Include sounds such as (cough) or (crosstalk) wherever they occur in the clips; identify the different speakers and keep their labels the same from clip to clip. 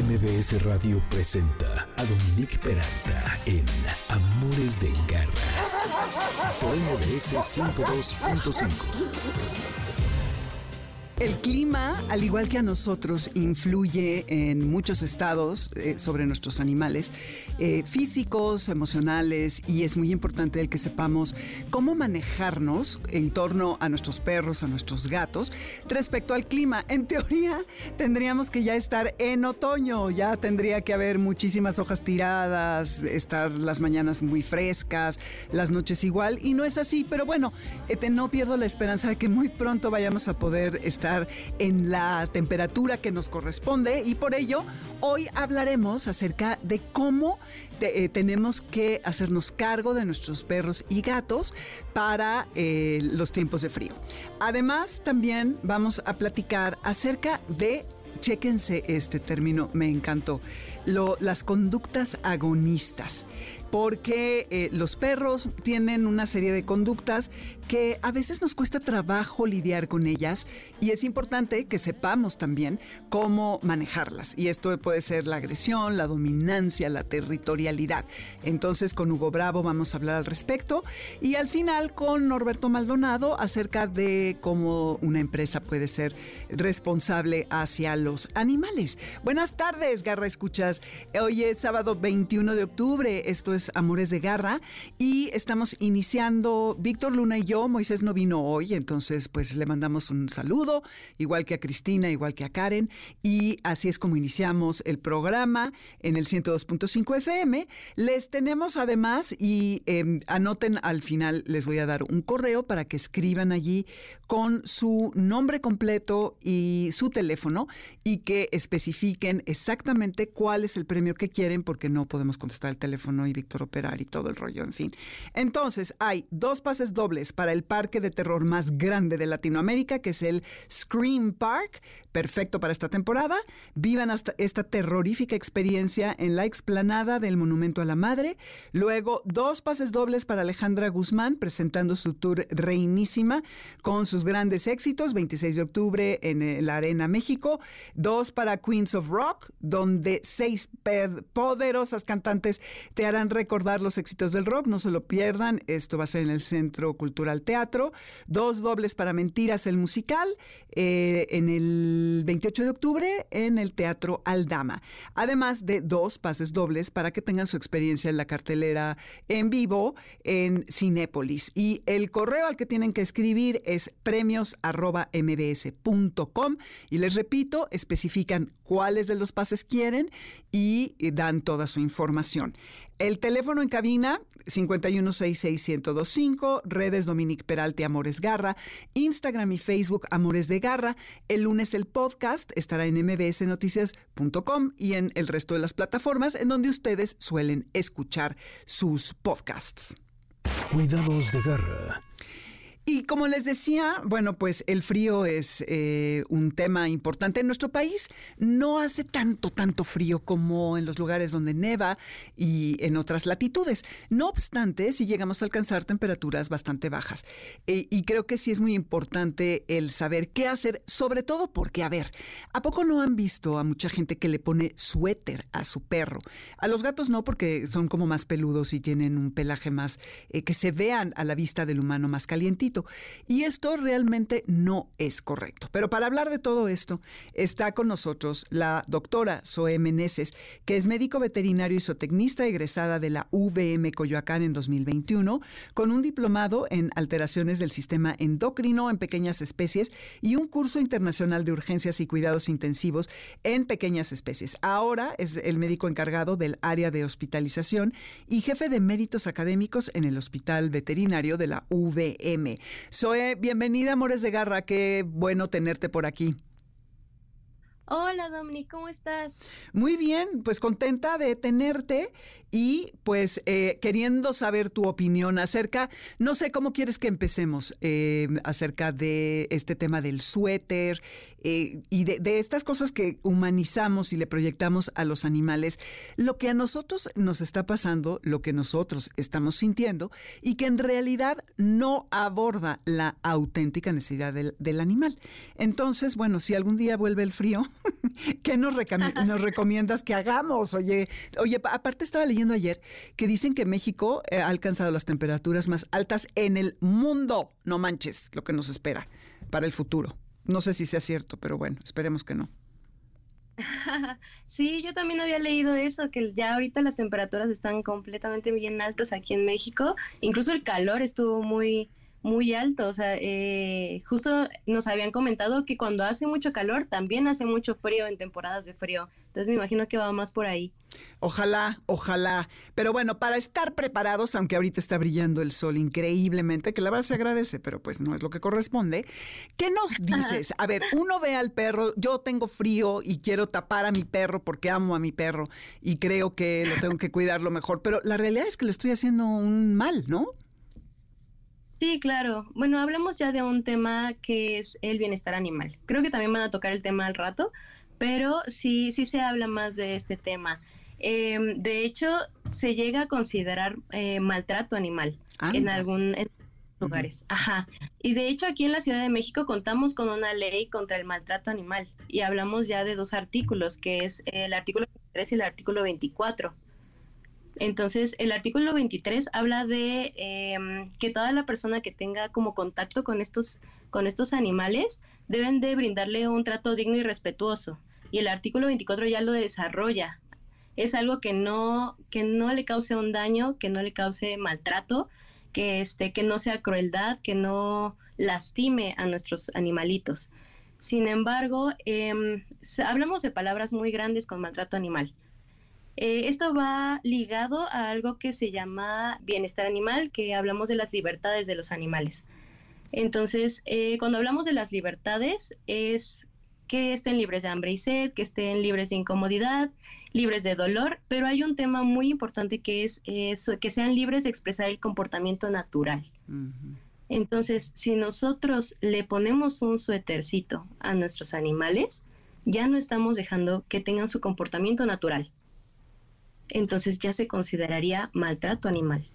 Speaker 1: MBS Radio presenta a Dominique Peralta en Amores de Garra por MBS 102.5.
Speaker 2: El clima, al igual que a nosotros, influye en muchos estados eh, sobre nuestros animales, eh, físicos, emocionales, y es muy importante el que sepamos cómo manejarnos en torno a nuestros perros, a nuestros gatos, respecto al clima. (laughs) En teoría, tendríamos que ya estar en otoño, ya tendría que haber muchísimas hojas tiradas, estar las mañanas muy frescas, las noches igual, y no es así, pero bueno, eh, no pierdo la esperanza de que muy pronto vayamos a poder estar en la temperatura que nos corresponde y por ello hoy hablaremos acerca de cómo eh, tenemos que hacernos cargo de nuestros perros y gatos para eh, los tiempos de frío. Además, también vamos a platicar acerca de Chéquense este término, me encantó. las conductas agonistas porque eh, los perros tienen una serie de conductas que a veces nos cuesta trabajo lidiar con ellas y es importante que sepamos también cómo manejarlas. Y esto puede ser la agresión, la dominancia, la territorialidad. Entonces con Hugo Bravo vamos a hablar al respecto y al final con Norberto Maldonado acerca de cómo una empresa puede ser responsable hacia los animales. Buenas tardes, Garra Escuchas. Hoy es sábado 21 de octubre. Esto es Amores de Garra y estamos iniciando Víctor Luna y yo. Moisés no vino hoy, entonces pues le mandamos un saludo, igual que a Cristina, igual que a Karen. Y así es como iniciamos el programa en el 102.5 FM. Les tenemos además y em, anoten al final, les voy a dar un correo para que escriban allí con su nombre completo y su teléfono y que especifiquen exactamente cuál es el premio que quieren porque no podemos contestar el teléfono y Y todo el rollo, en fin. Entonces, hay dos pases dobles para el parque de terror más grande de Latinoamérica, que es el Scream Park, perfecto para esta temporada. Vivan hasta esta terrorífica experiencia en la explanada del Monumento a la Madre. Luego, dos pases dobles para Alejandra Guzmán, presentando su tour Reinísima con sus grandes éxitos, 26 de octubre en la Arena México. Dos para Queens of Rock, donde seis poderosas cantantes te harán recordar los éxitos del rock, no se lo pierdan, esto va a ser en el Centro Cultural Teatro. Dos dobles para Mentiras, el musical, eh, en el 28 de octubre en el Teatro Aldama. Además de dos pases dobles para que tengan su experiencia en la cartelera en vivo en Cinépolis. Y el correo al que tienen que escribir es premios.mbs.com y les repito, especifican cuáles de los pases quieren y dan toda su información. El teléfono en cabina 5166125, redes Dominique Peralte Amores Garra, Instagram y Facebook Amores de Garra. El lunes el podcast estará en mbsnoticias.com y en el resto de las plataformas en donde ustedes suelen escuchar sus podcasts.
Speaker 1: Cuidados de Garra
Speaker 2: y como les decía, bueno, pues el frío es eh, un tema importante en nuestro país. No hace tanto, tanto frío como en los lugares donde neva y en otras latitudes. No obstante, sí llegamos a alcanzar temperaturas bastante bajas. E, y creo que sí es muy importante el saber qué hacer, sobre todo porque, a ver, ¿a poco no han visto a mucha gente que le pone suéter a su perro? A los gatos no, porque son como más peludos y tienen un pelaje más eh, que se vean a la vista del humano más calientito. Y esto realmente no es correcto. Pero para hablar de todo esto, está con nosotros la doctora Zoe Meneses, que es médico veterinario y zootecnista egresada de la UVM Coyoacán en 2021, con un diplomado en alteraciones del sistema endocrino en pequeñas especies y un curso internacional de urgencias y cuidados intensivos en pequeñas especies. Ahora es el médico encargado del área de hospitalización y jefe de méritos académicos en el Hospital Veterinario de la UVM. Zoe, bienvenida, Amores de Garra, qué bueno tenerte por aquí.
Speaker 3: Hola Dominic, ¿cómo estás?
Speaker 2: Muy bien, pues contenta de tenerte y pues eh, queriendo saber tu opinión acerca, no sé cómo quieres que empecemos, eh, acerca de este tema del suéter eh, y de, estas cosas que humanizamos y le proyectamos a los animales, lo que a nosotros nos está pasando, lo que nosotros estamos sintiendo y que en realidad no aborda la auténtica necesidad del animal. Entonces, bueno, si algún día vuelve el frío, (laughs) ¿Qué nos, nos, recomiendas que hagamos? Oye, oye, aparte estaba leyendo ayer que dicen que México eh, ha alcanzado las temperaturas más altas en el mundo. No manches lo que nos espera para el futuro. No sé si sea cierto, pero bueno, esperemos que no. (laughs)
Speaker 3: Sí, yo también había leído eso, que ya ahorita las temperaturas están completamente bien altas aquí en México. Incluso el calor estuvo muy, muy alto. O sea, eh, justo nos habían comentado que cuando hace mucho calor también hace mucho frío en temporadas de frío. Entonces me imagino que va más por ahí.
Speaker 2: Ojalá, ojalá. Pero bueno, para estar preparados, aunque ahorita está brillando el sol increíblemente, que la verdad se agradece, pero pues no es lo que corresponde. ¿Qué nos (laughs) dices? A ver, uno ve al perro, yo tengo frío y quiero tapar a mi perro porque amo a mi perro y creo que lo tengo que cuidar lo mejor, pero la realidad es que le estoy haciendo un mal, ¿no?
Speaker 3: Sí, claro. Bueno, hablamos ya de un tema que es el bienestar animal. Creo que también van a tocar el tema al rato, pero sí, sí se habla más de este tema. Em, de hecho, se llega a considerar eh, maltrato animal en algún lugares. Ajá. Y de hecho aquí en la Ciudad de México contamos con una ley contra el maltrato animal y hablamos ya de dos artículos, que es el artículo 23 y el artículo 24. Entonces, el artículo 23 habla de em, que toda la persona que tenga como contacto con estos, con estos animales deben de brindarle un trato digno y respetuoso. Y el artículo 24 ya lo desarrolla. Es algo que no, que no le cause un daño, que no le cause maltrato, que, este, que no sea crueldad, que no lastime a nuestros animalitos. Sin embargo, em, hablamos de palabras muy grandes con maltrato animal. Eh, esto va ligado a algo que se llama bienestar animal, que hablamos de las libertades de los animales. Entonces, eh, cuando hablamos de las libertades, es que estén libres de hambre y sed, que estén libres de incomodidad, libres de dolor, pero hay un tema muy importante que es que sean libres de expresar el comportamiento natural. Entonces, si nosotros le ponemos un suétercito a nuestros animales, ya no estamos dejando que tengan su comportamiento natural entonces ya se consideraría maltrato animal.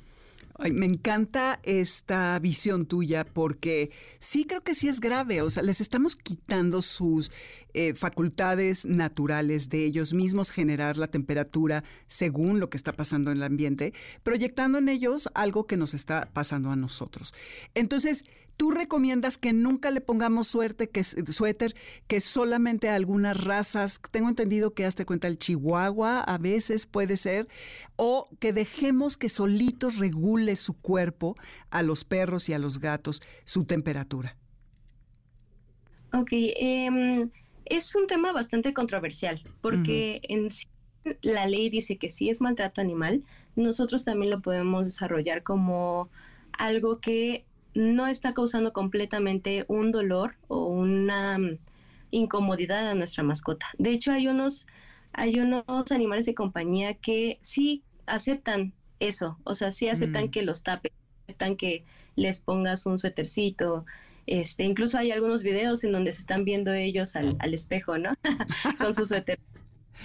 Speaker 2: me encanta esta visión tuya porque sí creo que sí es grave, o sea, les estamos quitando sus eh, facultades naturales de ellos mismos generar la temperatura según lo que está pasando en el ambiente, proyectando en ellos algo que nos está pasando a nosotros. Entonces, tú recomiendas que nunca le pongamos suerte, que suéter, que solamente a algunas razas, tengo entendido que hazte cuenta el chihuahua a veces puede ser, o que dejemos que solitos regule su cuerpo a los perros y a los gatos su temperatura.
Speaker 3: Ok, eh, es un tema bastante controversial porque en sí la ley dice que si es maltrato animal, nosotros también lo podemos desarrollar como algo que no está causando completamente un dolor o una mm, incomodidad a nuestra mascota. De hecho, hay unos, hay unos animales de compañía que sí aceptan eso, o sea, sí aceptan mm. que los tapen, aceptan que les pongas un suétercito, este, incluso hay algunos videos en donde se están viendo ellos al, espejo, ¿no? (laughs) Con su suéter.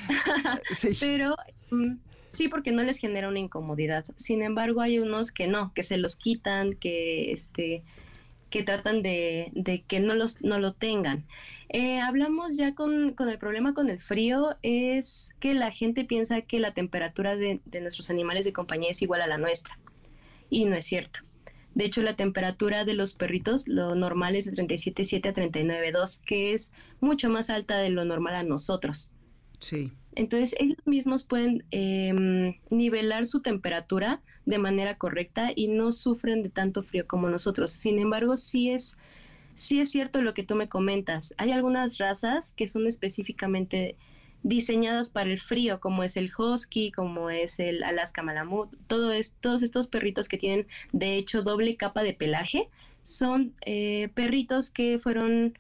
Speaker 3: (laughs) (laughs) Pero mm, sí, porque no les genera una incomodidad. Sin embargo, hay unos que no, que se los quitan, que este que tratan de, que no, los, no lo tengan. Eh, hablamos ya con, el problema con el frío, es que la gente piensa que la temperatura de, de nuestros animales de compañía es igual a la nuestra. Y no es cierto. De hecho, la temperatura de los perritos, lo normal es de 37.7 a 39.2, que es mucho más alta de lo normal a nosotros.
Speaker 2: Sí.
Speaker 3: Entonces, ellos mismos pueden em, nivelar su temperatura de manera correcta y no sufren de tanto frío como nosotros. Sin embargo, sí es, sí es cierto lo que tú me comentas. Hay algunas razas que son específicamente diseñadas para el frío, como es el husky, como es el Alaska Malamut, todo todos estos perritos que tienen de hecho doble capa de pelaje, son eh, perritos que fueron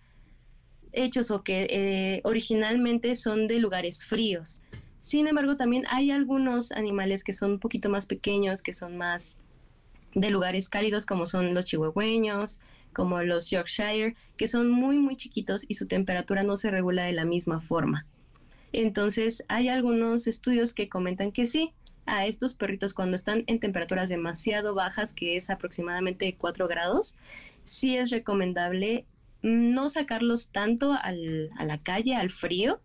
Speaker 3: hechos o que eh, originalmente son de lugares fríos. Sin embargo, también hay algunos animales que son un poquito más pequeños, que son más de lugares cálidos, como son los chihuahueños, como los Yorkshire, que son muy, muy chiquitos y su temperatura no se regula de la misma forma. Entonces, hay algunos estudios que comentan que sí, a estos perritos cuando están en temperaturas demasiado bajas, que es aproximadamente 4 grados, sí es recomendable no sacarlos tanto a la calle, al frío,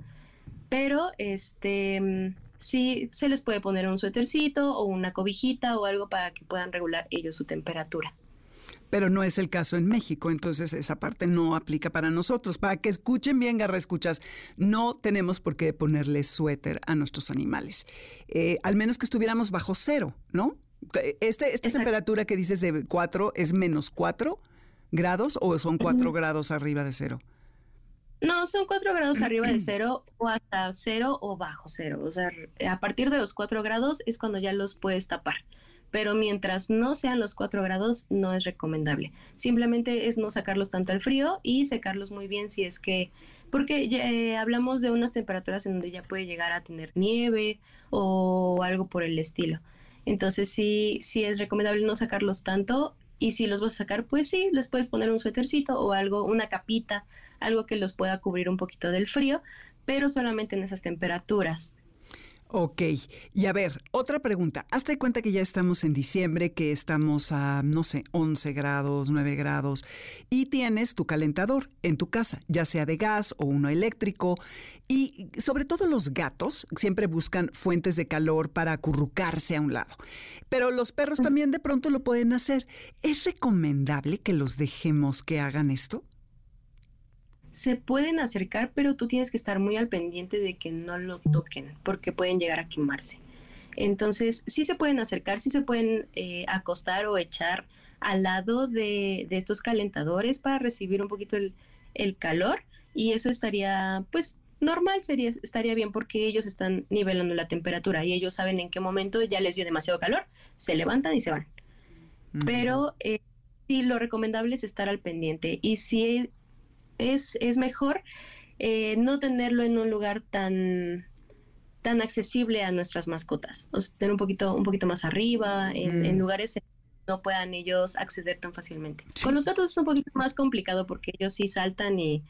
Speaker 3: pero este sí se les puede poner un suétercito o una cobijita o algo para que puedan regular ellos su temperatura.
Speaker 2: Pero no es el caso en México, entonces esa parte no aplica para nosotros. Para que escuchen bien, garra escuchas, no tenemos por qué ponerle suéter a nuestros animales. Eh, al menos que estuviéramos bajo cero, ¿no? Este, ¿Esta temperatura que dices de 4 es menos 4 grados o son 4 grados arriba de cero?
Speaker 3: No, son 4 grados arriba de (clears throat) cero o hasta cero o bajo cero. O sea, a partir de los 4 grados es cuando ya los puedes tapar. Pero mientras no sean los 4 grados, no es recomendable. Simplemente es no sacarlos tanto al frío y secarlos muy bien si es que porque eh, hablamos de unas temperaturas en donde ya puede llegar a tener nieve o algo por el estilo. Entonces sí, sí es recomendable no sacarlos tanto y si los vas a sacar, pues sí, les puedes poner un suétercito o algo, una capita, algo que los pueda cubrir un poquito del frío, pero solamente en esas temperaturas.
Speaker 2: Ok, y a ver, otra pregunta. Hazte cuenta que ya estamos en diciembre, que estamos a, no sé, 11 grados, 9 grados, y tienes tu calentador en tu casa, ya sea de gas o uno eléctrico, y sobre todo los gatos siempre buscan fuentes de calor para acurrucarse a un lado. Pero los perros también de pronto lo pueden hacer. ¿Es recomendable que los dejemos que hagan esto?
Speaker 3: Se pueden acercar, pero tú tienes que estar muy al pendiente de que no lo toquen, porque pueden llegar a quemarse. Entonces, sí se pueden acercar, sí se pueden eh, acostar o echar al lado de, estos calentadores para recibir un poquito el, calor y eso estaría, pues, normal, sería, estaría bien porque ellos están nivelando la temperatura y ellos saben en qué momento ya les dio demasiado calor, se levantan y se van. Pero eh, sí, lo recomendable es estar al pendiente y si es, es mejor eh, no tenerlo en un lugar tan tan accesible a nuestras mascotas, o tener un poquito, un poquito más arriba, en, en mm. lugares no puedan ellos acceder tan fácilmente. Con los gatos es un poquito más complicado porque ellos sí saltan y,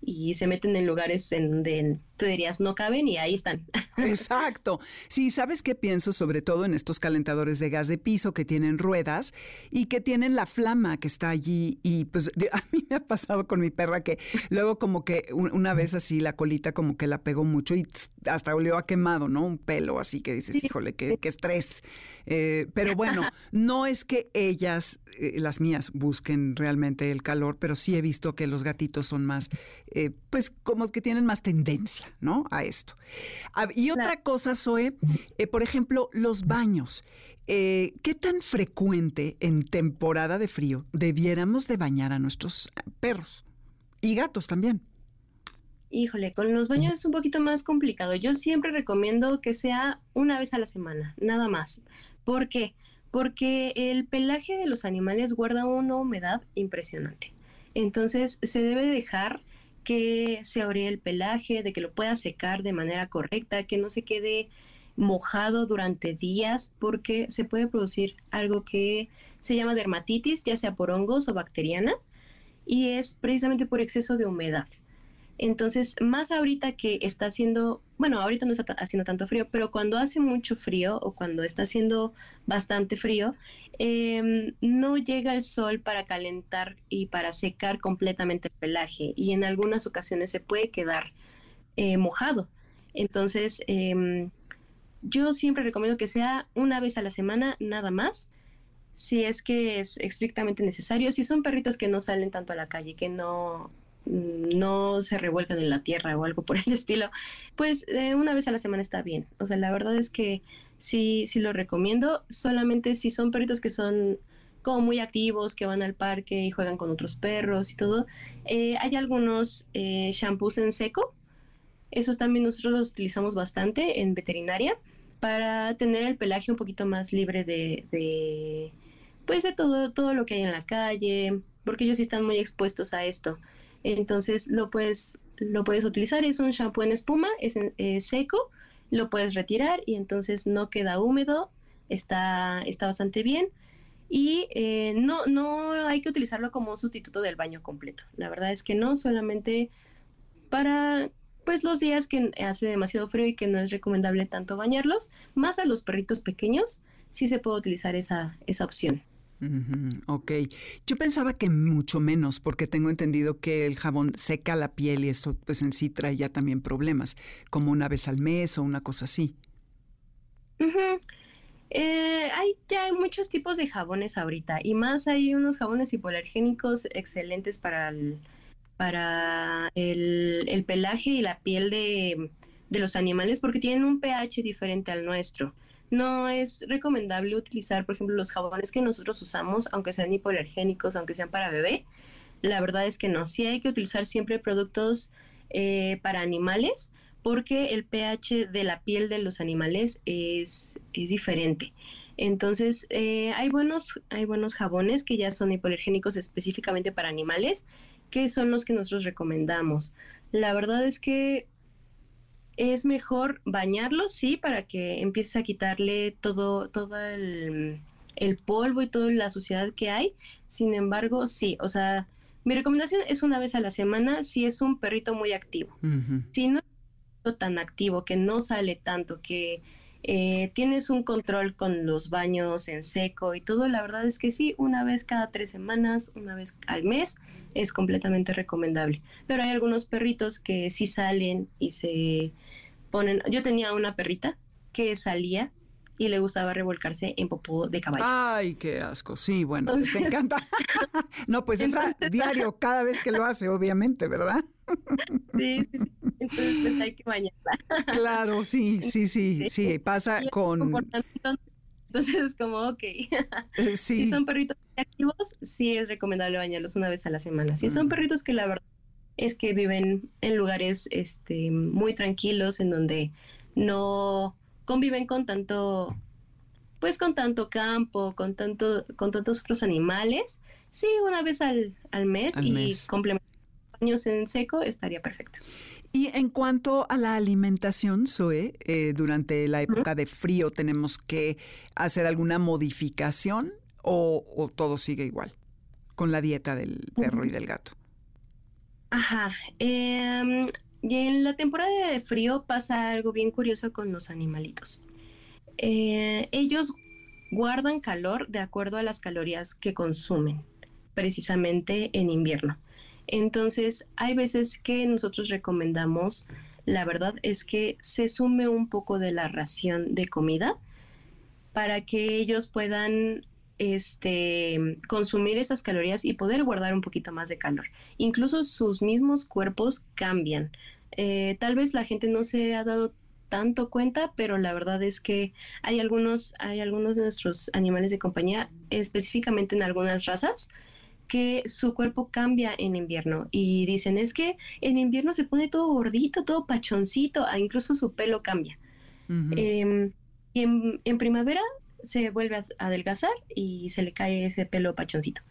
Speaker 3: y se meten en lugares en donde tú dirías no caben y ahí están. (laughs)
Speaker 2: Exacto. Sí, ¿sabes qué pienso sobre todo en estos calentadores de gas de piso que tienen ruedas y que tienen la flama que está allí? Y pues a mí me ha pasado con mi perra que luego como que una vez así la colita como que la pegó mucho y hasta olió a quemado, ¿no? Un pelo así que dices, híjole, qué, qué estrés. Eh, pero (laughs) bueno, no es que ellas, eh, las mías, busquen realmente el calor, pero sí he visto que los gatitos son más, eh, pues como que tienen más tendencia, ¿no? A esto. Y otra cosa, Zoe, por ejemplo, los baños. ¿Qué tan frecuente en temporada de frío debiéramos de bañar a nuestros perros y gatos también?
Speaker 3: Híjole, con los baños es un poquito más complicado. Yo siempre recomiendo que sea una vez a la semana, nada más. ¿Por qué? Porque el pelaje de los animales guarda una humedad impresionante. Entonces se debe dejar que se abrí el pelaje, de que lo pueda secar de manera correcta, que no se quede mojado durante días porque se puede producir algo que se llama dermatitis, ya sea por hongos o bacteriana, y es precisamente por exceso de humedad. Entonces, más ahorita que está haciendo, bueno, ahorita no está haciendo tanto frío, pero cuando hace mucho frío o cuando está haciendo bastante frío, em, no llega el sol para calentar y para secar completamente el pelaje y en algunas ocasiones se puede quedar eh, mojado. Entonces, em, yo siempre recomiendo que sea una vez a la semana, nada más si es que es estrictamente necesario, si son perritos que no salen tanto a la calle, que no no se revuelcan en la tierra o algo por el (laughs) estilo, pues eh, una vez a la semana está bien. O sea, la verdad es que sí, sí lo recomiendo, solamente si son perritos que son como muy activos, que van al parque y juegan con otros perros y todo. Eh, hay algunos eh, shampoos en seco, esos también nosotros los utilizamos bastante en veterinaria para tener el pelaje un poquito más libre de, de pues de todo, todo lo que hay en la calle, porque ellos sí están muy expuestos a esto. Entonces lo puedes, lo puedes utilizar, es un shampoo en espuma, es, seco, lo puedes retirar y entonces no queda húmedo, está, está bastante bien. Y eh, no, no hay que utilizarlo como un sustituto del baño completo. La verdad es que no, solamente para pues los días que hace demasiado frío y que no es recomendable tanto bañarlos, más a los perritos pequeños, sí se puede utilizar esa, esa opción.
Speaker 2: Ok. Yo pensaba que mucho menos, porque tengo entendido que el jabón seca la piel y eso pues en sí trae ya también problemas, como una vez al mes o una cosa así.
Speaker 3: Eh, hay ya hay muchos tipos de jabones ahorita y más hay unos jabones hipoalergénicos excelentes para el, para el, pelaje y la piel de, de los animales porque tienen un pH diferente al nuestro no es recomendable utilizar, por ejemplo, los jabones que nosotros usamos, aunque sean hipoalergénicos, aunque sean para bebé. La verdad es que no, sí hay que utilizar siempre productos eh, para animales porque el pH de la piel de los animales es, es diferente. Entonces, eh, hay, buenos, hay buenos jabones que ya son hipoalergénicos específicamente para animales, que son los que nosotros recomendamos. La verdad es que es mejor bañarlos, sí, para que empieces a quitarle todo, todo el, polvo y toda la suciedad que hay. Sin embargo, sí, o sea, mi recomendación es una vez a la semana si es un perrito muy activo. Si no es tan activo, que no sale tanto, que eh, tienes un control con los baños en seco y todo, la verdad es que sí, una vez cada tres semanas, una vez al mes, es completamente recomendable. Pero hay algunos perritos que sí salen y se ponen... Yo tenía una perrita que salía y le gustaba revolcarse en popó de caballo.
Speaker 2: Ay, qué asco. Sí, bueno, se encanta. (laughs) no, pues es diario, (laughs) cada vez que lo hace, obviamente, ¿verdad? (laughs)
Speaker 3: sí, sí, sí. Entonces, pues hay que bañarla.
Speaker 2: claro, sí, sí, sí, sí. Pasa con.
Speaker 3: Entonces es (laughs) como, ok. Eh, (laughs) si son perritos activos, sí es recomendable bañarlos una vez a la semana. Si son mm. perritos que la verdad es que viven en lugares este, muy tranquilos, en donde no conviven con tanto, pues con tanto campo, con tanto, con tantos otros animales. Sí, una vez al, mes y complementar baños en seco estaría perfecto.
Speaker 2: Y en cuanto a la alimentación, Zoe, eh, durante la época de frío, ¿tenemos que hacer alguna modificación o, todo sigue igual con la dieta del perro y del gato?
Speaker 3: Ajá. Em, y en la temporada de frío pasa algo bien curioso con los animalitos. Eh, ellos guardan calor de acuerdo a las calorías que consumen, precisamente en invierno. Entonces, hay veces que nosotros recomendamos, la verdad es que se sume un poco de la ración de comida para que ellos puedan este, consumir esas calorías y poder guardar un poquito más de calor. Incluso sus mismos cuerpos cambian. Eh, tal vez la gente no se ha dado tanto cuenta, pero la verdad es que hay algunos, hay algunos de nuestros animales de compañía, específicamente en algunas razas, que su cuerpo cambia en invierno y dicen es que en invierno se pone todo gordito, todo pachoncito, ah, incluso su pelo cambia. Em, y en, primavera se vuelve a adelgazar y se le cae ese pelo pachoncito.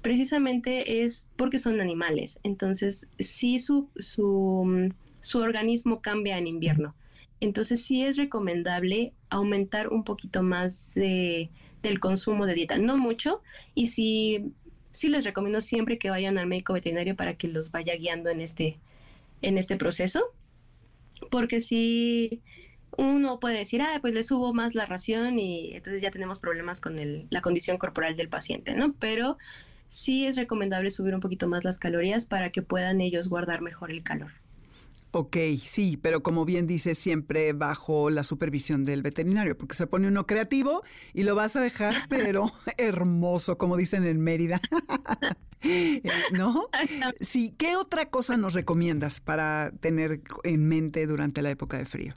Speaker 3: Precisamente es porque son animales, entonces sí su, su, su organismo cambia en invierno. Entonces sí es recomendable aumentar un poquito más de, del consumo de dieta, no mucho, y si sí les recomiendo siempre que vayan al médico veterinario para que los vaya guiando en este, en este proceso, porque si uno puede decir, ah, pues le subo más la ración y entonces ya tenemos problemas con el, la condición corporal del paciente, ¿no? Pero sí es recomendable subir un poquito más las calorías para que puedan ellos guardar mejor el calor.
Speaker 2: Ok, sí, pero como bien dice, siempre bajo la supervisión del veterinario, porque se pone uno creativo y lo vas a dejar, (laughs) pero (laughs) hermoso, como dicen en Mérida. (laughs) Eh, ¿No? Sí, ¿qué otra cosa nos recomiendas para tener en mente durante la época de frío?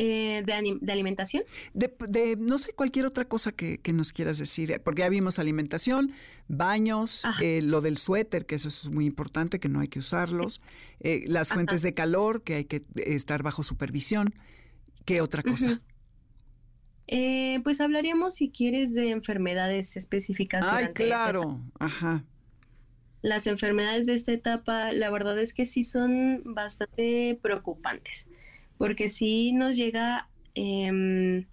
Speaker 3: Eh, de, alimentación?
Speaker 2: De, no sé, cualquier otra cosa que, nos quieras decir, eh, porque ya vimos alimentación, baños, eh, lo del suéter, que eso es muy importante, que no hay que usarlos, las fuentes de calor, que hay que estar bajo supervisión. ¿Qué otra cosa?
Speaker 3: pues hablaríamos, si quieres, de enfermedades específicas.
Speaker 2: Ay, claro, ajá.
Speaker 3: Las enfermedades de esta etapa, la verdad es que sí son bastante preocupantes porque si nos llega... Em,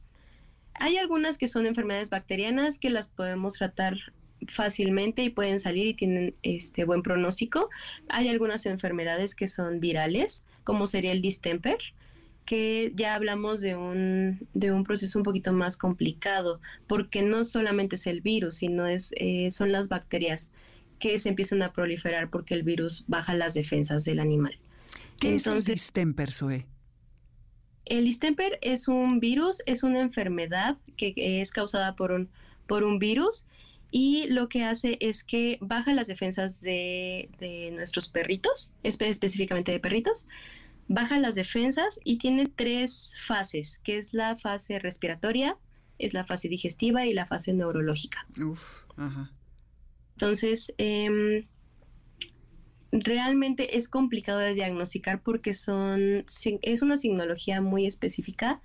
Speaker 3: hay algunas que son enfermedades bacterianas que las podemos tratar fácilmente y pueden salir y tienen este buen pronóstico. Hay algunas enfermedades que son virales, como sería el distemper, que ya hablamos de un, de un proceso un poquito más complicado, porque no solamente es el virus, sino es, eh, son las bacterias que se empiezan a proliferar porque el virus baja las defensas del animal.
Speaker 2: ¿Qué Entonces, es el distemper, Zoe?
Speaker 3: El distemper es un virus, es una enfermedad que es causada por un, por un virus y lo que hace es que baja las defensas de, de nuestros perritos, específicamente de perritos, baja las defensas y tiene tres fases, que es la fase respiratoria, es la fase digestiva y la fase neurológica. Uf, ajá. Entonces, em, realmente es complicado de diagnosticar porque son, es una signología muy específica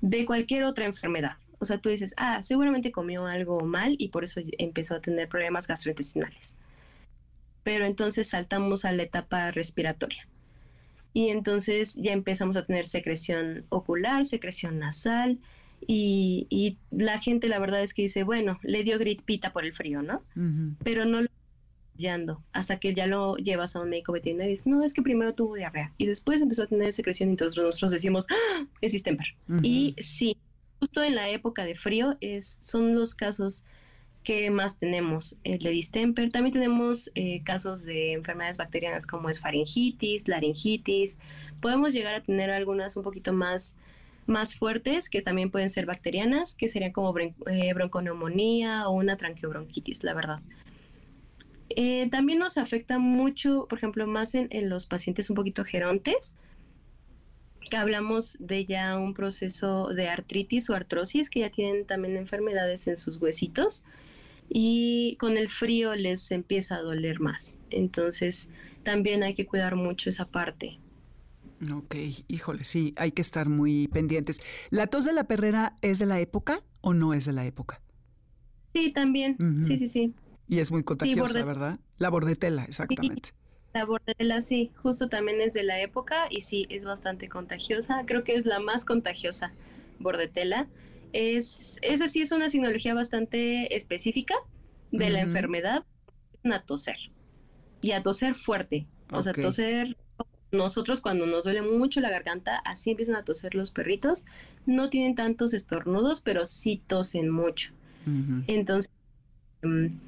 Speaker 3: de cualquier otra enfermedad. O sea, tú dices, ah, seguramente comió algo mal y por eso empezó a tener problemas gastrointestinales. Pero entonces saltamos a la etapa respiratoria y entonces ya empezamos a tener secreción ocular, secreción nasal y, la gente la verdad es que dice, bueno, le dio gripita por el frío, ¿no? Pero no lo hasta que ya lo llevas a un médico veterinario y dices, no, es que primero tuvo diarrea y después empezó a tener secreción y entonces nosotros decimos, ¡Ah! es distemper. Y sí, justo en la época de frío es, son los casos ¿Qué más tenemos? El de distemper. También tenemos eh, casos de enfermedades bacterianas como es faringitis, laringitis. Podemos llegar a tener algunas un poquito más, más fuertes que también pueden ser bacterianas, que serían como eh, bronconeumonía o una tranqueobronquitis, la verdad. Eh, también nos afecta mucho, por ejemplo, más en, en los pacientes un poquito gerontes, que hablamos de ya un proceso de artritis o artrosis, que ya tienen también enfermedades en sus huesitos y con el frío les empieza a doler más. Entonces también hay que cuidar mucho esa parte.
Speaker 2: Ok, híjole, sí, hay que estar muy pendientes. ¿La tos de la perrera es de la época o no es de la época?
Speaker 3: Sí, también, sí, sí, sí.
Speaker 2: Y es muy contagiosa, ¿verdad? La bordetela, exactamente.
Speaker 3: la bordetela, sí, justo también es de la época y sí, es bastante contagiosa. Creo que es la más contagiosa, bordetela es, esa sí es una signología bastante específica de la enfermedad, a toser. Y a toser fuerte. O sea, toser, nosotros cuando nos duele mucho la garganta, así empiezan a toser los perritos. No tienen tantos estornudos, pero sí tosen mucho. Entonces, em,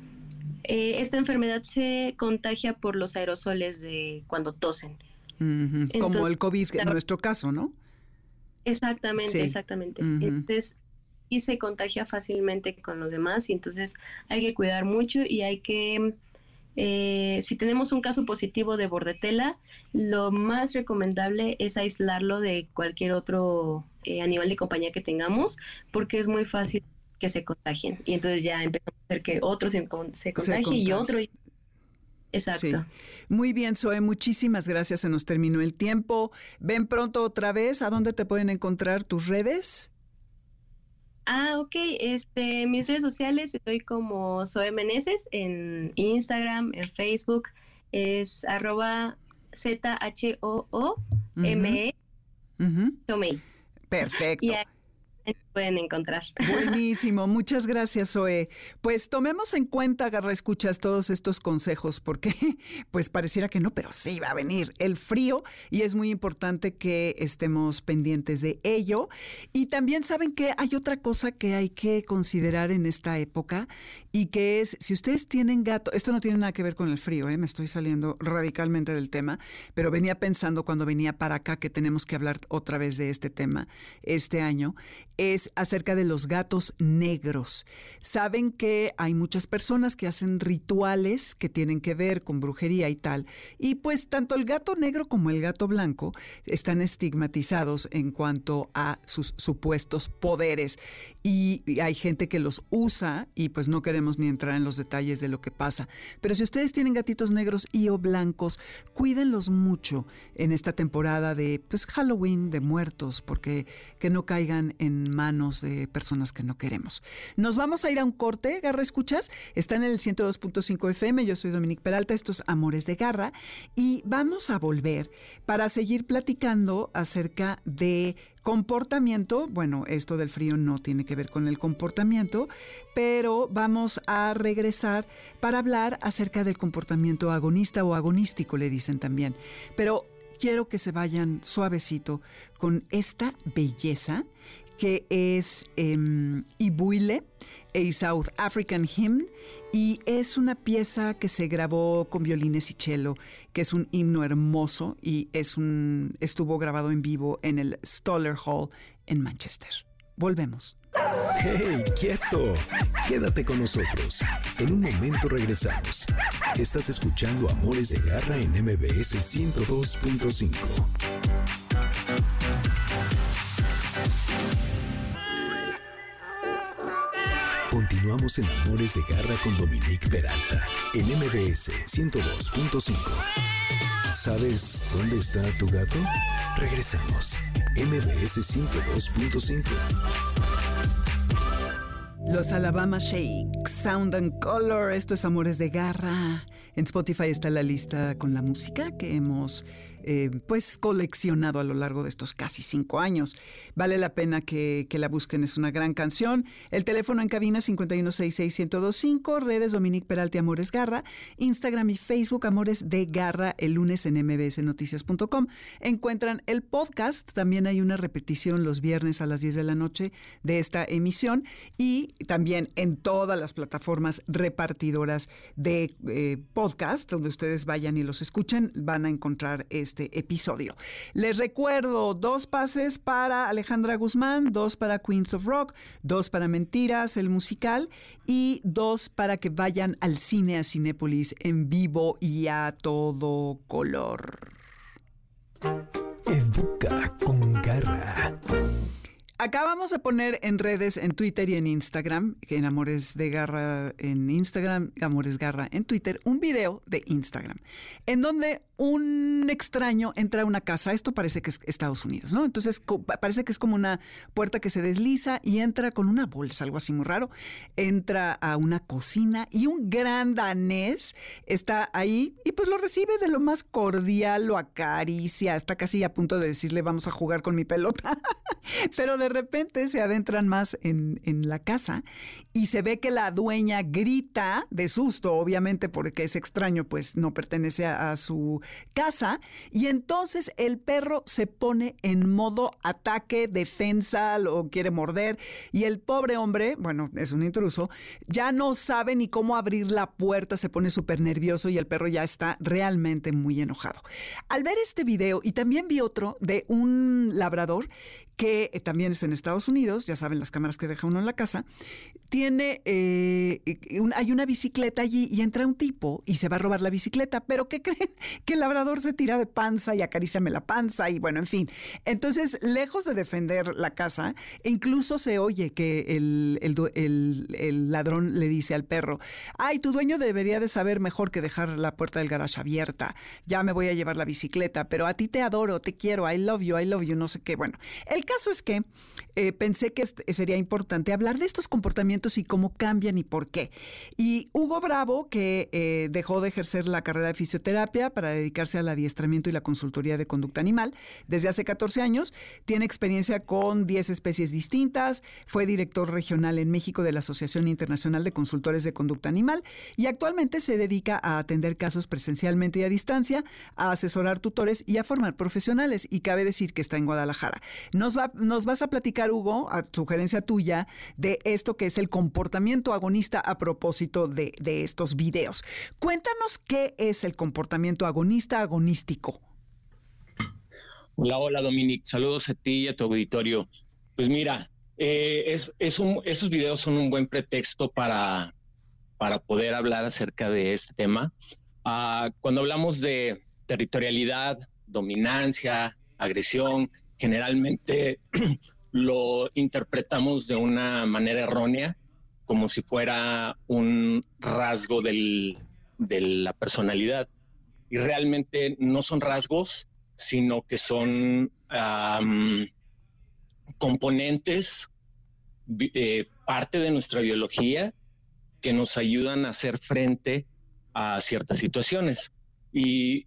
Speaker 3: eh, esta enfermedad se contagia por los aerosoles de cuando tosen.
Speaker 2: Como el COVID en nuestro caso, ¿no?
Speaker 3: Exactamente, exactamente. Entonces, y se contagia fácilmente con los demás y entonces hay que cuidar mucho y hay que, eh, si tenemos un caso positivo de bordetela, lo más recomendable es aislarlo de cualquier otro eh, animal de compañía que tengamos porque es muy fácil que se contagien y entonces ya empezamos a hacer que otro se, se contagie y otro... Exacto.
Speaker 2: Muy bien, Zoe, muchísimas gracias. Se nos terminó el tiempo. Ven pronto otra vez. ¿A dónde te pueden encontrar tus redes?
Speaker 3: Ah, ok. Este, mis redes sociales estoy como Zoe Meneses en Instagram, en Facebook. Es arroba Z-H-O-O-M-E.
Speaker 2: Perfecto
Speaker 3: pueden encontrar.
Speaker 2: Buenísimo, muchas gracias, Zoe. Pues tomemos en cuenta, agarra escuchas todos estos consejos, porque (laughs) pues pareciera que no, pero sí va a venir el frío y es muy importante que estemos pendientes de ello. Y también saben que hay otra cosa que hay que considerar en esta época y que es, si ustedes tienen gato, esto no tiene nada que ver con el frío, ¿eh? me estoy saliendo radicalmente del tema, pero venía pensando cuando venía para acá que tenemos que hablar otra vez de este tema este año, es acerca de los gatos negros. Saben que hay muchas personas que hacen rituales que tienen que ver con brujería y tal, y pues tanto el gato negro como el gato blanco están estigmatizados en cuanto a sus supuestos poderes y hay gente que los usa y pues no queremos ni entrar en los detalles de lo que pasa. Pero si ustedes tienen gatitos negros y o blancos, cuídenlos mucho en esta temporada de pues Halloween, de muertos, porque que no caigan en manos de personas que no queremos. Nos vamos a ir a un corte, Garra Escuchas, está en el 102.5 FM, yo soy Dominique Peralta, estos Amores de Garra, y vamos a volver para seguir platicando acerca de comportamiento, bueno, esto del frío no tiene que ver con el comportamiento, pero vamos a regresar para hablar acerca del comportamiento agonista o agonístico, le dicen también. Pero quiero que se vayan suavecito con esta belleza que es eh, Ibuile, a South African Hymn, y es una pieza que se grabó con violines y cello, que es un himno hermoso y es un, estuvo grabado en vivo en el Stoller Hall en Manchester. Volvemos.
Speaker 1: ¡Hey, quieto! Quédate con nosotros. En un momento regresamos. Estás escuchando Amores de Garra en MBS 102.5. Continuamos en Amores de Garra con Dominique Peralta en MBS 102.5. ¿Sabes dónde está tu gato? Regresamos. MBS 102.5.
Speaker 2: Los Alabama Shakes, Sound and Color, esto es Amores de Garra. En Spotify está la lista con la música que hemos eh, pues coleccionado a lo largo de estos casi cinco años. Vale la pena que, la busquen, es una gran canción. El teléfono en cabina 5166125, redes Dominique Peralti Amores Garra, Instagram y Facebook Amores de Garra, el lunes en mbsnoticias.com. Encuentran el podcast, también hay una repetición los viernes a las 10 de la noche de esta emisión y también en todas las plataformas repartidoras de eh, podcast, donde ustedes vayan y los escuchen, van a encontrar este episodio. Les recuerdo dos pases para Alejandra Guzmán, dos para Queens of Rock, dos para Mentiras, el musical, y dos para que vayan al cine a Cinépolis en vivo y a todo color.
Speaker 1: Educa con garra.
Speaker 2: Acabamos de poner en redes, en Twitter y en Instagram, que en Amores de Garra en Instagram, Amores Garra en Twitter, un video de Instagram, en donde un extraño entra a una casa, esto parece que es Estados Unidos, ¿no? Entonces parece que es como una puerta que se desliza y entra con una bolsa, algo así muy raro, entra a una cocina y un gran danés está ahí y pues lo recibe de lo más cordial, lo acaricia, está casi a punto de decirle vamos a jugar con mi pelota, (laughs) pero de repente se adentran más en, la casa y se ve que la dueña grita de susto, obviamente porque es extraño, pues no pertenece a, su casa, y entonces el perro se pone en modo ataque, defensa, lo quiere morder, y el pobre hombre, bueno, es un intruso, ya no sabe ni cómo abrir la puerta, se pone súper nervioso y el perro ya está realmente muy enojado. Al ver este video, y también vi otro de un labrador que eh, también es en Estados Unidos, ya saben las cámaras que deja uno en la casa, tiene, eh, hay una bicicleta allí y entra un tipo y se va a robar la bicicleta, pero ¿qué (laughs) creen? Que el labrador se tira de panza y acaríciame la panza y bueno, en fin. Entonces, lejos de defender la casa, incluso se oye que el, ladrón le dice al perro, ay, tu dueño debería de saber mejor que dejar la puerta del garage abierta, ya me voy a llevar la bicicleta, pero a ti te adoro, te quiero, I love you, I love you, no sé qué. Bueno, el caso es que eh, pensé que sería importante hablar de estos comportamientos y cómo cambian y por qué. Y Hugo Bravo, que eh, dejó de ejercer la carrera de fisioterapia para dedicarse al adiestramiento y la consultoría de conducta animal desde hace 14 años, tiene experiencia con 10 especies distintas, fue director regional en México de la Asociación Internacional de Consultores de Conducta Animal y actualmente se dedica a atender casos presencialmente y a distancia, a asesorar tutores y a formar profesionales. Y cabe decir que está en Guadalajara. Nos, va, nos vas a platicar Hugo, a sugerencia tuya, de esto que es el comportamiento agonista a propósito de, estos videos. Cuéntanos qué es el comportamiento agonista agonístico.
Speaker 4: Hola, hola Dominic, saludos a ti y a tu auditorio. Pues mira, eh, es, esos videos son un buen pretexto para, para poder hablar acerca de este tema. Ah, cuando hablamos de territorialidad, dominancia, agresión, generalmente (clears throat) lo interpretamos de una manera errónea, como si fuera un rasgo de la personalidad. Y realmente no son rasgos, sino que son componentes, eh, parte de nuestra biología que nos ayudan a hacer frente a ciertas situaciones. Y,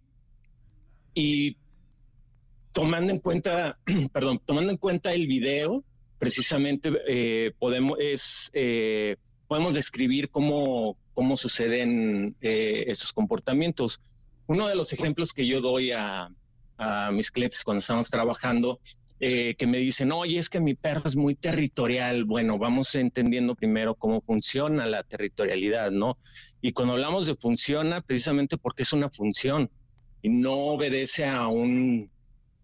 Speaker 4: y tomando en cuenta, (clears throat) perdón, tomando en cuenta el video, precisamente eh, podemos, es, eh, podemos describir cómo, cómo suceden eh, esos comportamientos. Uno de los ejemplos que yo doy a, a mis clientes cuando estamos trabajando, eh, que me dicen, oye, es que mi perro es muy territorial. Bueno, vamos entendiendo primero cómo funciona la territorialidad, ¿no? Y cuando hablamos de funciona, precisamente porque es una función y no obedece a un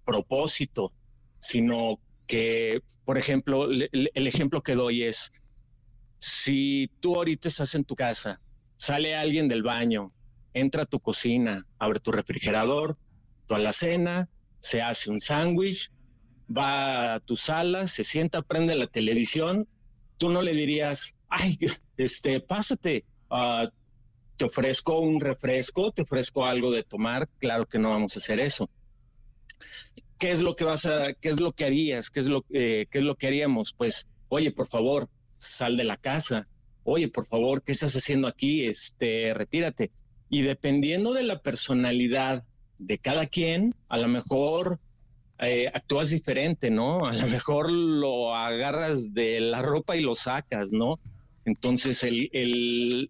Speaker 4: propósito, sino que, por ejemplo, el ejemplo que doy es, si tú ahorita estás en tu casa, sale alguien del baño, entra a tu cocina, abre tu refrigerador, tu alacena, se hace un sándwich, va a tu sala, se sienta, prende la televisión, tú no le dirías, ay, este, pásate, ah, te ofrezco un refresco, te ofrezco algo de tomar, claro que no vamos a hacer eso. ¿Qué es lo que vas a, qué es lo que harías? ¿Qué es lo, eh, qué es lo que haríamos? Pues, oye, por favor, sal de la casa. Oye, por favor, ¿qué estás haciendo aquí? Este, retírate. Y dependiendo de la personalidad de cada quien, a lo mejor eh, actúas diferente, ¿no? A lo mejor lo agarras de la ropa y lo sacas, ¿no? Entonces, el,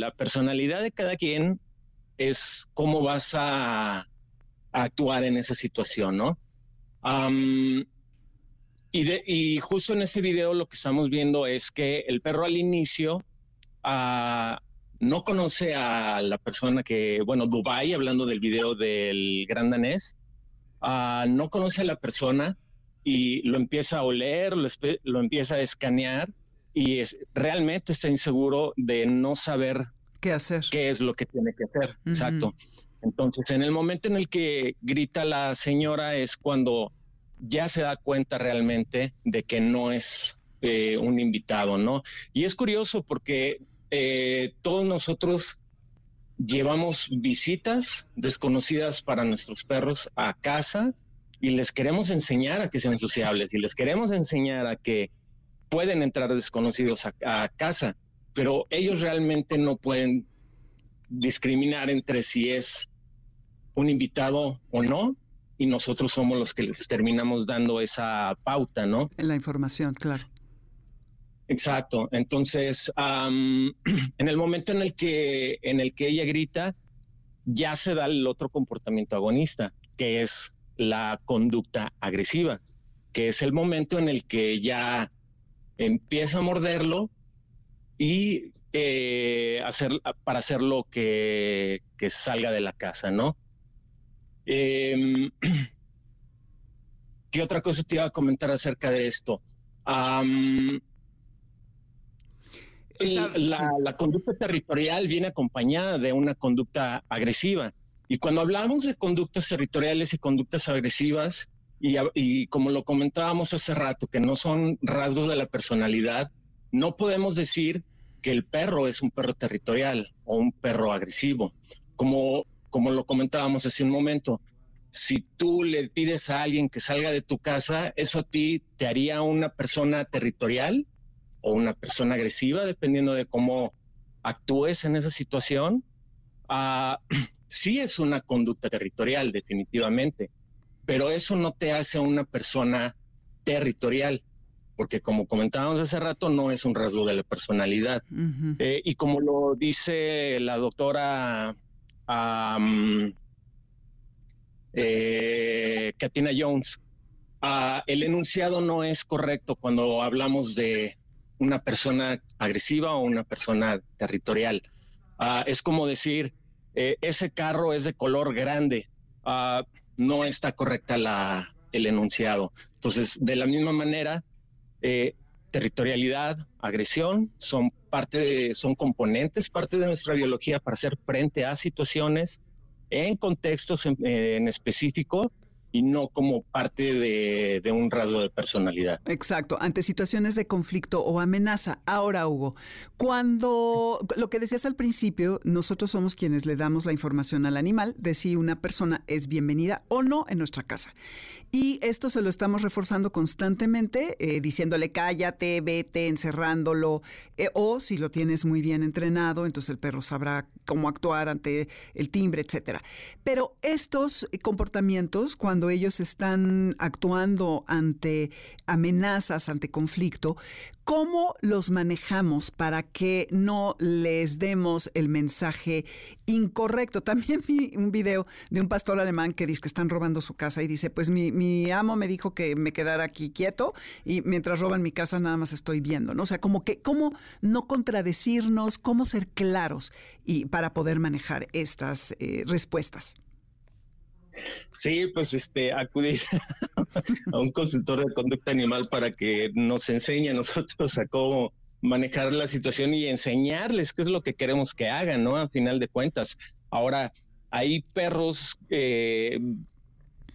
Speaker 4: la personalidad de cada quien es cómo vas a, actuar en esa situación, ¿no? y, de, y, justo en ese video lo que estamos viendo es que el perro al inicio ah, no conoce a la persona que, bueno, Dubai, hablando del video del gran danés, Ah, no conoce a la persona y lo empieza a oler, lo, empieza a escanear y es, realmente está inseguro de no saber
Speaker 2: qué hacer.
Speaker 4: ¿Qué es lo que tiene que hacer? Exacto. Entonces, en el momento en el que grita la señora es cuando ya se da cuenta realmente de que no es eh, un invitado, ¿no? Y es curioso porque eh, todos nosotros llevamos visitas desconocidas para nuestros perros a casa y les queremos enseñar a que sean sociables y les queremos enseñar a que pueden entrar desconocidos a, casa, pero ellos realmente no pueden discriminar entre si es un invitado o no y nosotros somos los que les terminamos dando esa pauta, ¿no?
Speaker 2: En la información, claro.
Speaker 4: Exacto. Entonces, (clears throat) en el momento en el que en el que ella grita, ya se da el otro comportamiento agonista, que es la conducta agresiva, que es el momento en el que ya empieza a morderlo y eh, hacer para hacerlo que, que salga de la casa, ¿no? Em, (clears throat) ¿Qué otra cosa te iba a comentar acerca de esto? la, conducta territorial viene acompañada de una conducta agresiva. Y cuando hablamos de conductas territoriales y conductas agresivas, y, como lo comentábamos hace rato, que no son rasgos de la personalidad, no podemos decir que el perro es un perro territorial o un perro agresivo. Como, como lo comentábamos hace un momento, si tú le pides a alguien que salga de tu casa, ¿eso a ti te haría una persona territorial? o una persona agresiva, dependiendo de cómo actúes en esa situación, uh, (clears throat) sí es una conducta territorial, definitivamente, pero eso no te hace una persona territorial, porque como comentábamos hace rato, no es un rasgo de la personalidad. Eh, y como lo dice la doctora eh, Katina Jones, ah, el enunciado no es correcto cuando hablamos de una persona agresiva o una persona territorial. Ah, es como decir, eh, ese carro es de color grande, ah, no está correcta la, el enunciado. Entonces, de la misma manera, eh, territorialidad, agresión son parte de, son componentes, parte de nuestra biología para hacer frente a situaciones en contextos en específico y no como parte de, un rasgo de personalidad.
Speaker 2: Exacto, ante situaciones de conflicto o amenaza. Ahora, Hugo, cuando lo que decías al principio, nosotros somos quienes le damos la información al animal de si una persona es bienvenida o no en nuestra casa. Y esto se lo estamos reforzando constantemente, eh, diciéndole cállate, vete, encerrándolo, eh, o si lo tienes muy bien entrenado, entonces el perro sabrá cómo actuar ante el timbre, etcétera. Pero estos comportamientos, cuando cuando ellos están actuando ante amenazas, ante conflicto, ¿cómo los manejamos para que no les demos el mensaje incorrecto? (laughs) También vi un video de un pastor alemán que dice que están robando su casa y dice, pues mi, amo me dijo que me quedara aquí quieto y mientras roban mi casa nada más estoy viendo, ¿no? O sea, que, ¿cómo no contradecirnos? ¿Cómo ser claros y para poder manejar estas eh, respuestas?
Speaker 4: Sí, pues este, acudir (laughs) a un consultor de conducta animal para que nos enseñe a nosotros a cómo manejar la situación y enseñarles qué es lo que queremos que hagan, ¿no? A final de cuentas. Ahora, hay perros eh,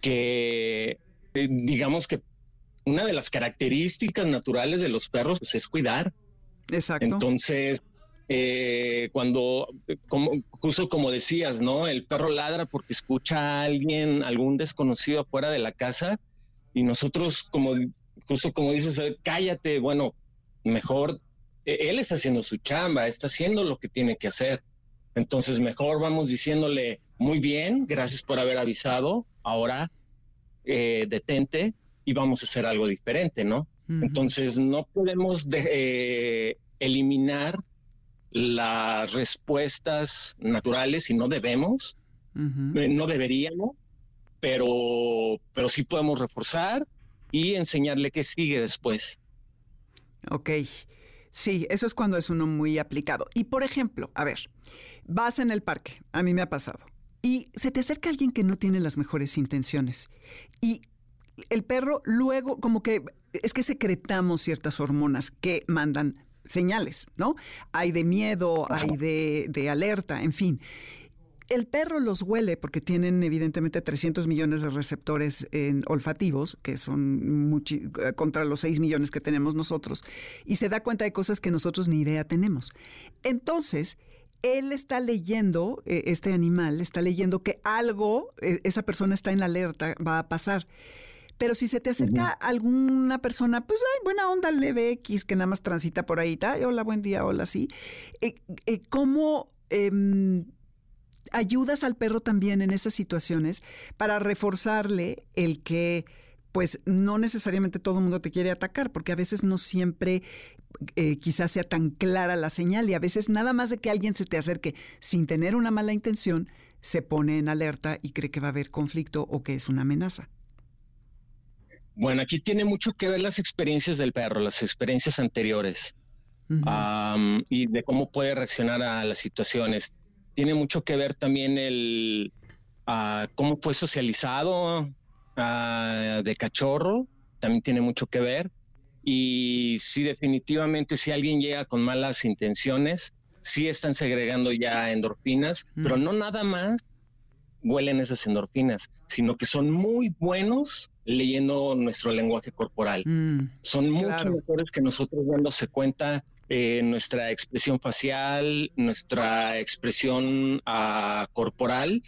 Speaker 4: que, eh, digamos que una de las características naturales de los perros pues, es cuidar.
Speaker 2: Exacto.
Speaker 4: Entonces, eh, cuando, como, justo como decías, ¿no? El perro ladra porque escucha a alguien, algún desconocido afuera de la casa y nosotros, como, justo como dices, cállate, bueno, mejor, e, él está haciendo su chamba, está haciendo lo que tiene que hacer. Entonces, mejor vamos diciéndole, muy bien, gracias por haber avisado, ahora eh, detente y vamos a hacer algo diferente, ¿no? Entonces, no podemos eh, eliminar las respuestas naturales y no debemos, eh, no deberíamos, pero, pero sí podemos reforzar y enseñarle qué sigue después.
Speaker 2: Ok. Sí, eso es cuando es uno muy aplicado. Y por ejemplo, a ver, vas en el parque, a mí me ha pasado, y se te acerca alguien que no tiene las mejores intenciones. Y el perro luego, como que es que secretamos ciertas hormonas que mandan señales, ¿no? Hay de miedo, hay de, alerta, en fin. El perro los huele porque tienen evidentemente 300 millones de receptores olfativos, que son eh, contra los 6 millones que tenemos nosotros, y se da cuenta de cosas que nosotros ni idea tenemos. Entonces, él está leyendo, eh, este animal está leyendo que algo, eh, esa persona está en alerta, va a pasar. Pero si se te acerca alguna persona, pues hay buena onda leve X que nada más transita por ahí, hola, buen día, hola, sí. Eh, eh, ¿Cómo em, ayudas al perro también en esas situaciones para reforzarle el que pues no necesariamente todo el mundo te quiere atacar, porque a veces no siempre eh, quizás sea tan clara la señal y a veces nada más de que alguien se te acerque sin tener una mala intención, se pone en alerta y cree que va a haber conflicto o que es una amenaza.
Speaker 4: Bueno, aquí tiene mucho que ver las experiencias del perro, las experiencias anteriores y de cómo puede reaccionar a las situaciones. Tiene mucho que ver también el uh, cómo fue socializado ah, de cachorro, también tiene mucho que ver. Y sí, definitivamente, si alguien llega con malas intenciones, sí están segregando ya endorfinas, pero no nada más huelen esas endorfinas, sino que son muy buenos leyendo nuestro lenguaje corporal. Mm, son mucho mejores que nosotros dándose cuenta eh, nuestra expresión facial, nuestra expresión ah, corporal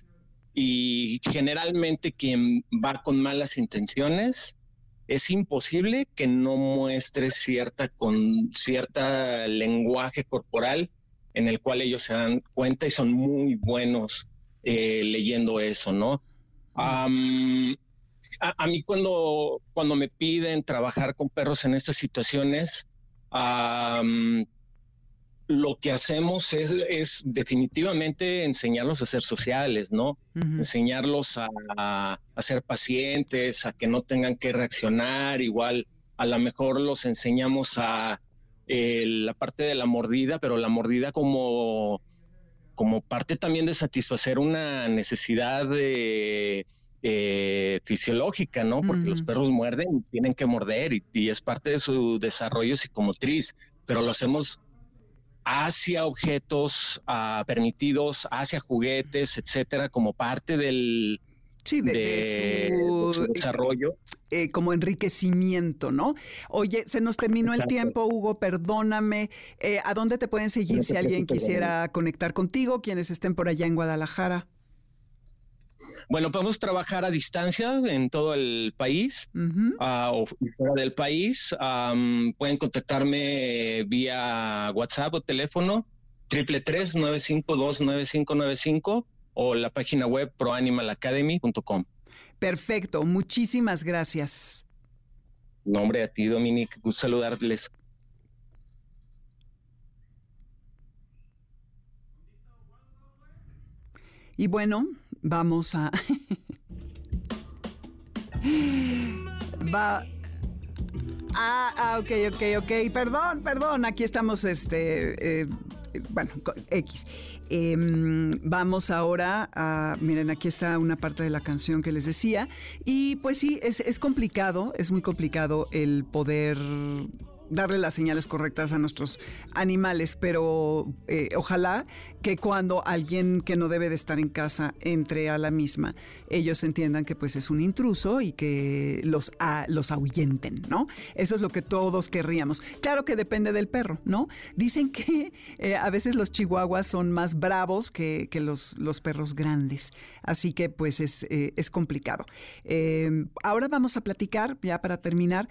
Speaker 4: y generalmente quien va con malas intenciones es imposible que no muestre cierta con cierta lenguaje corporal en el cual ellos se dan cuenta y son muy buenos eh, leyendo eso, ¿no? Mm a, mí cuando, cuando me piden trabajar con perros en estas situaciones, lo que hacemos es, definitivamente enseñarlos a ser sociales, ¿no? Enseñarlos a, ser pacientes, a que no tengan que reaccionar, igual a lo mejor los enseñamos a eh, la parte de la mordida, pero la mordida como, como parte también de satisfacer una necesidad de eh, fisiológica, ¿no? Porque los perros muerden y tienen que morder y, es parte de su desarrollo psicomotriz, pero lo hacemos hacia objetos ah, permitidos, hacia juguetes, etcétera, como parte del,
Speaker 2: de,
Speaker 4: su, desarrollo.
Speaker 2: Eh, como enriquecimiento, ¿no? Oye, se nos terminó el tiempo, Hugo, perdóname. Eh, ¿A dónde te pueden seguir si alguien quisiera conectar contigo, quienes estén por allá en Guadalajara?
Speaker 4: Bueno, podemos trabajar a distancia en todo el país ah, o fuera del país. pueden contactarme vía WhatsApp o teléfono triple tres nueve cinco dos nueve cinco nueve cinco o la página web proanimalacademy.com.
Speaker 2: Perfecto, muchísimas gracias.
Speaker 4: Nombre a ti, Dominique, un saludarles.
Speaker 2: Y bueno, vamos a... Va... Ah, ah, ok, ok, ok. Perdón, perdón. Aquí estamos, este... Eh, bueno, X. Em, vamos ahora a, miren, aquí está una parte de la canción que les decía. Y pues sí, es, es complicado, es muy complicado el poder darle las señales correctas a nuestros animales, pero eh, ojalá que cuando alguien que no debe de estar en casa entre a la misma, ellos entiendan que pues es un intruso y que los, los ahuyenten, ¿no? Eso es lo que todos querríamos. Claro que depende del perro, ¿no? Dicen que eh, a veces los chihuahuas son más bravos que, los, los, perros grandes, así que pues es, eh, es complicado. ahora vamos a platicar, ya para terminar,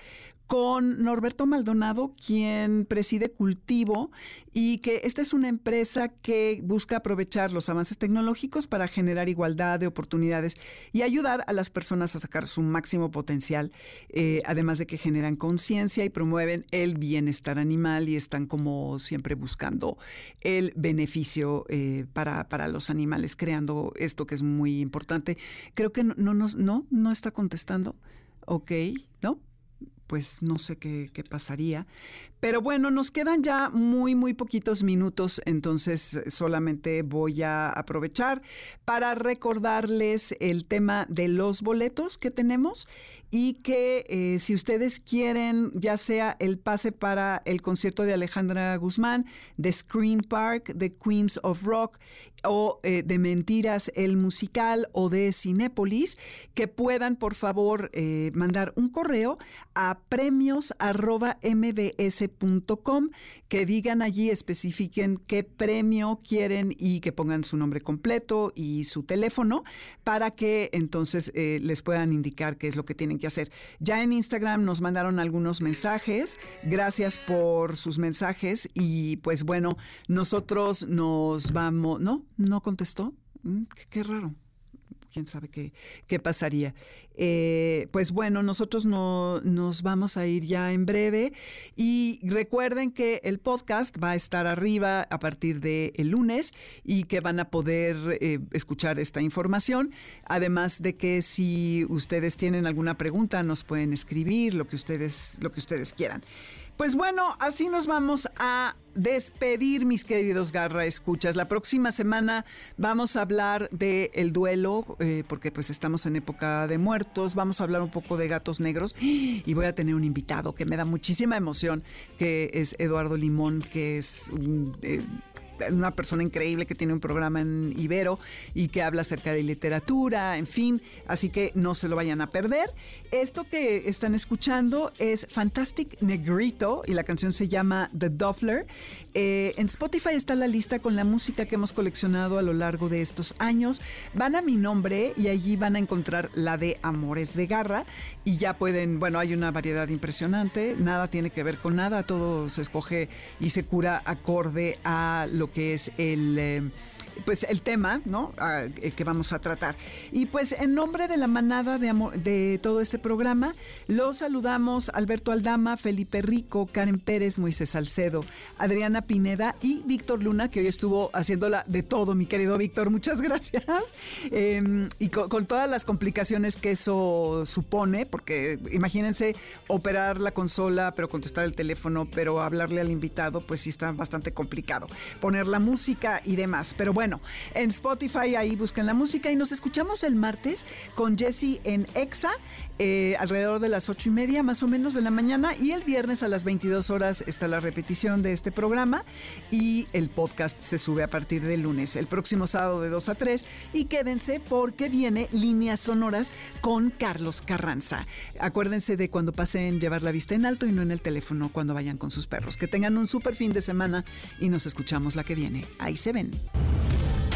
Speaker 2: con Norberto Maldonado, quien preside Cultivo y que esta es una empresa que busca aprovechar los avances tecnológicos para generar igualdad de oportunidades y ayudar a las personas a sacar su máximo potencial, eh, además de que generan conciencia y promueven el bienestar animal y están como siempre buscando el beneficio eh, para, para los animales, creando esto que es muy importante. Creo que no, no, no, no está contestando. Ok, ¿no? Pues no sé qué, pasaría. Pero bueno, nos quedan ya muy, muy poquitos minutos, entonces solamente voy a aprovechar para recordarles el tema de los boletos que tenemos y que eh, si ustedes quieren, ya sea el pase para el concierto de Alejandra Guzmán, de Screen Park, de Queens of Rock o eh, de Mentiras, el musical o de Cinépolis, que puedan por favor eh, mandar un correo a que digan allí, especifiquen qué premio quieren y que pongan su nombre completo y su teléfono para que entonces les puedan indicar qué es lo que tienen que hacer. Ya en Instagram nos mandaron algunos mensajes. Gracias por sus mensajes. Y pues bueno, nosotros nos vamos. ¿No? ¿No contestó? Mm, qué raro quién sabe qué, qué pasaría. Eh, pues bueno, nosotros no, nos vamos a ir ya en breve y recuerden que el podcast va a estar arriba a partir del el lunes y que van a poder eh, escuchar esta información. Además de que si ustedes tienen alguna pregunta, nos pueden escribir lo que ustedes, lo que ustedes quieran. Pues bueno, así nos vamos a despedir, mis queridos Garra Escuchas. La próxima semana vamos a hablar del el duelo, eh, porque pues estamos en época de muertos. Vamos a hablar un poco de gatos negros y voy a tener un invitado que me da muchísima emoción, que es Eduardo Limón, que es un... Eh, una persona increíble que tiene un programa en Ibero y que habla acerca de literatura, en fin, así que no se lo vayan a perder. Esto que están escuchando es Fantastic Negrito y la canción se llama The Doffler. Eh, en Spotify está la lista con la música que hemos coleccionado a lo largo de estos años. Van a mi nombre y allí van a encontrar la de Amores de Garra y ya pueden, bueno, hay una variedad impresionante, nada tiene que ver con nada, todo se escoge y se cura acorde a lo que es el... Pues el tema, ¿no? Ah, el que vamos a tratar. Y pues en nombre de la manada de, de todo este programa, los saludamos Alberto Aldama, Felipe Rico, Karen Pérez, Moisés Salcedo, Adriana Pineda y Víctor Luna, que hoy estuvo haciéndola de todo, mi querido Víctor, muchas (laughs) gracias. Em, y con, todas las complicaciones que eso supone, porque imagínense operar la consola, pero contestar el teléfono, pero hablarle al invitado, pues sí está bastante complicado. Poner la música y demás. Pero bueno, bueno, en Spotify ahí buscan la música y nos escuchamos el martes con Jesse en EXA eh, alrededor de las ocho y media más o menos de la mañana y el viernes a las 22 horas está la repetición de este programa y el podcast se sube a partir del lunes, el próximo sábado de 2 a 3 y quédense porque viene líneas sonoras con Carlos Carranza. Acuérdense de cuando pasen llevar la vista en alto y no en el teléfono cuando vayan con sus perros. Que tengan un super fin de semana y nos escuchamos la que viene. Ahí se ven.